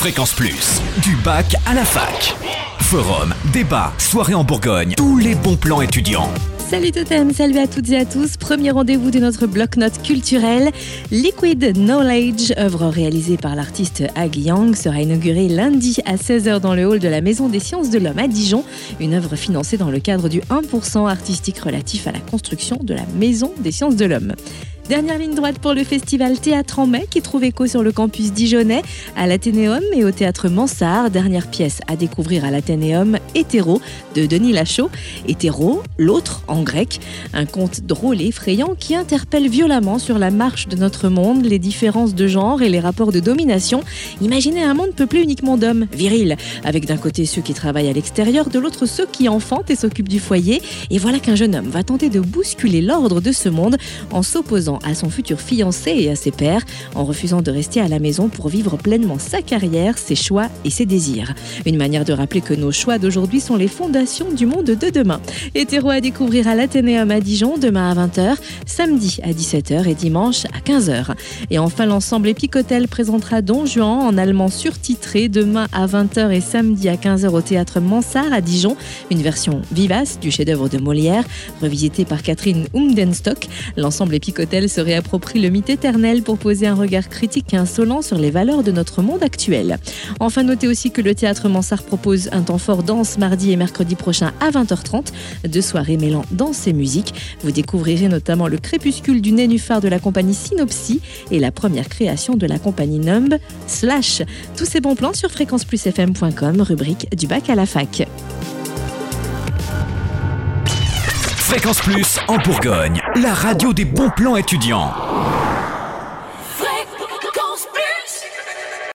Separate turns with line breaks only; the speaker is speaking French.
Fréquence Plus, du bac à la fac. Forum, débat, soirée en Bourgogne, tous les bons plans étudiants.
Salut Totem, salut à toutes et à tous. Premier rendez-vous de notre bloc-notes culturel. Liquid Knowledge, œuvre réalisée par l'artiste Ag Yang, sera inaugurée lundi à 16h dans le hall de la Maison des Sciences de l'Homme à Dijon. Une œuvre financée dans le cadre du 1% artistique relatif à la construction de la Maison des Sciences de l'Homme. Dernière ligne droite pour le festival Théâtre en mai qui trouve écho sur le campus dijonnais, à l'Athénéum et au théâtre Mansart. Dernière pièce à découvrir à l'Athénéum, Hétéro de Denis Lachaud. Hétéro, l'autre en grec, un conte drôle et effrayant qui interpelle violemment sur la marche de notre monde, les différences de genre et les rapports de domination. Imaginez un monde peuplé uniquement d'hommes, virils, avec d'un côté ceux qui travaillent à l'extérieur, de l'autre ceux qui enfantent et s'occupent du foyer. Et voilà qu'un jeune homme va tenter de bousculer l'ordre de ce monde en s'opposant à son futur fiancé et à ses pères, en refusant de rester à la maison pour vivre pleinement sa carrière, ses choix et ses désirs. Une manière de rappeler que nos choix d'aujourd'hui sont les fondations du monde de demain. Hétéro à découvrir à l'Athénéum à Dijon demain à 20h, samedi à 17h et dimanche à 15h. Et enfin, l'ensemble Épicotel présentera Don Juan en allemand surtitré demain à 20h et samedi à 15h au théâtre Mansart à Dijon, une version vivace du chef-d'œuvre de Molière, revisité par Catherine Umdenstock. L'ensemble Épicotel se réapproprie le mythe éternel pour poser un regard critique et insolent sur les valeurs de notre monde actuel. Enfin, notez aussi que le théâtre Mansart propose un temps fort danse mardi et mercredi prochain à 20h30, deux soirées mêlant danse et musique. Vous découvrirez notamment le crépuscule du nénuphar de la compagnie Synopsie et la première création de la compagnie Numb, Slash. Tous ces bons plans sur fréquenceplusfm.com, rubrique du bac à la fac.
Fréquence Plus en Bourgogne, la radio des bons plans étudiants.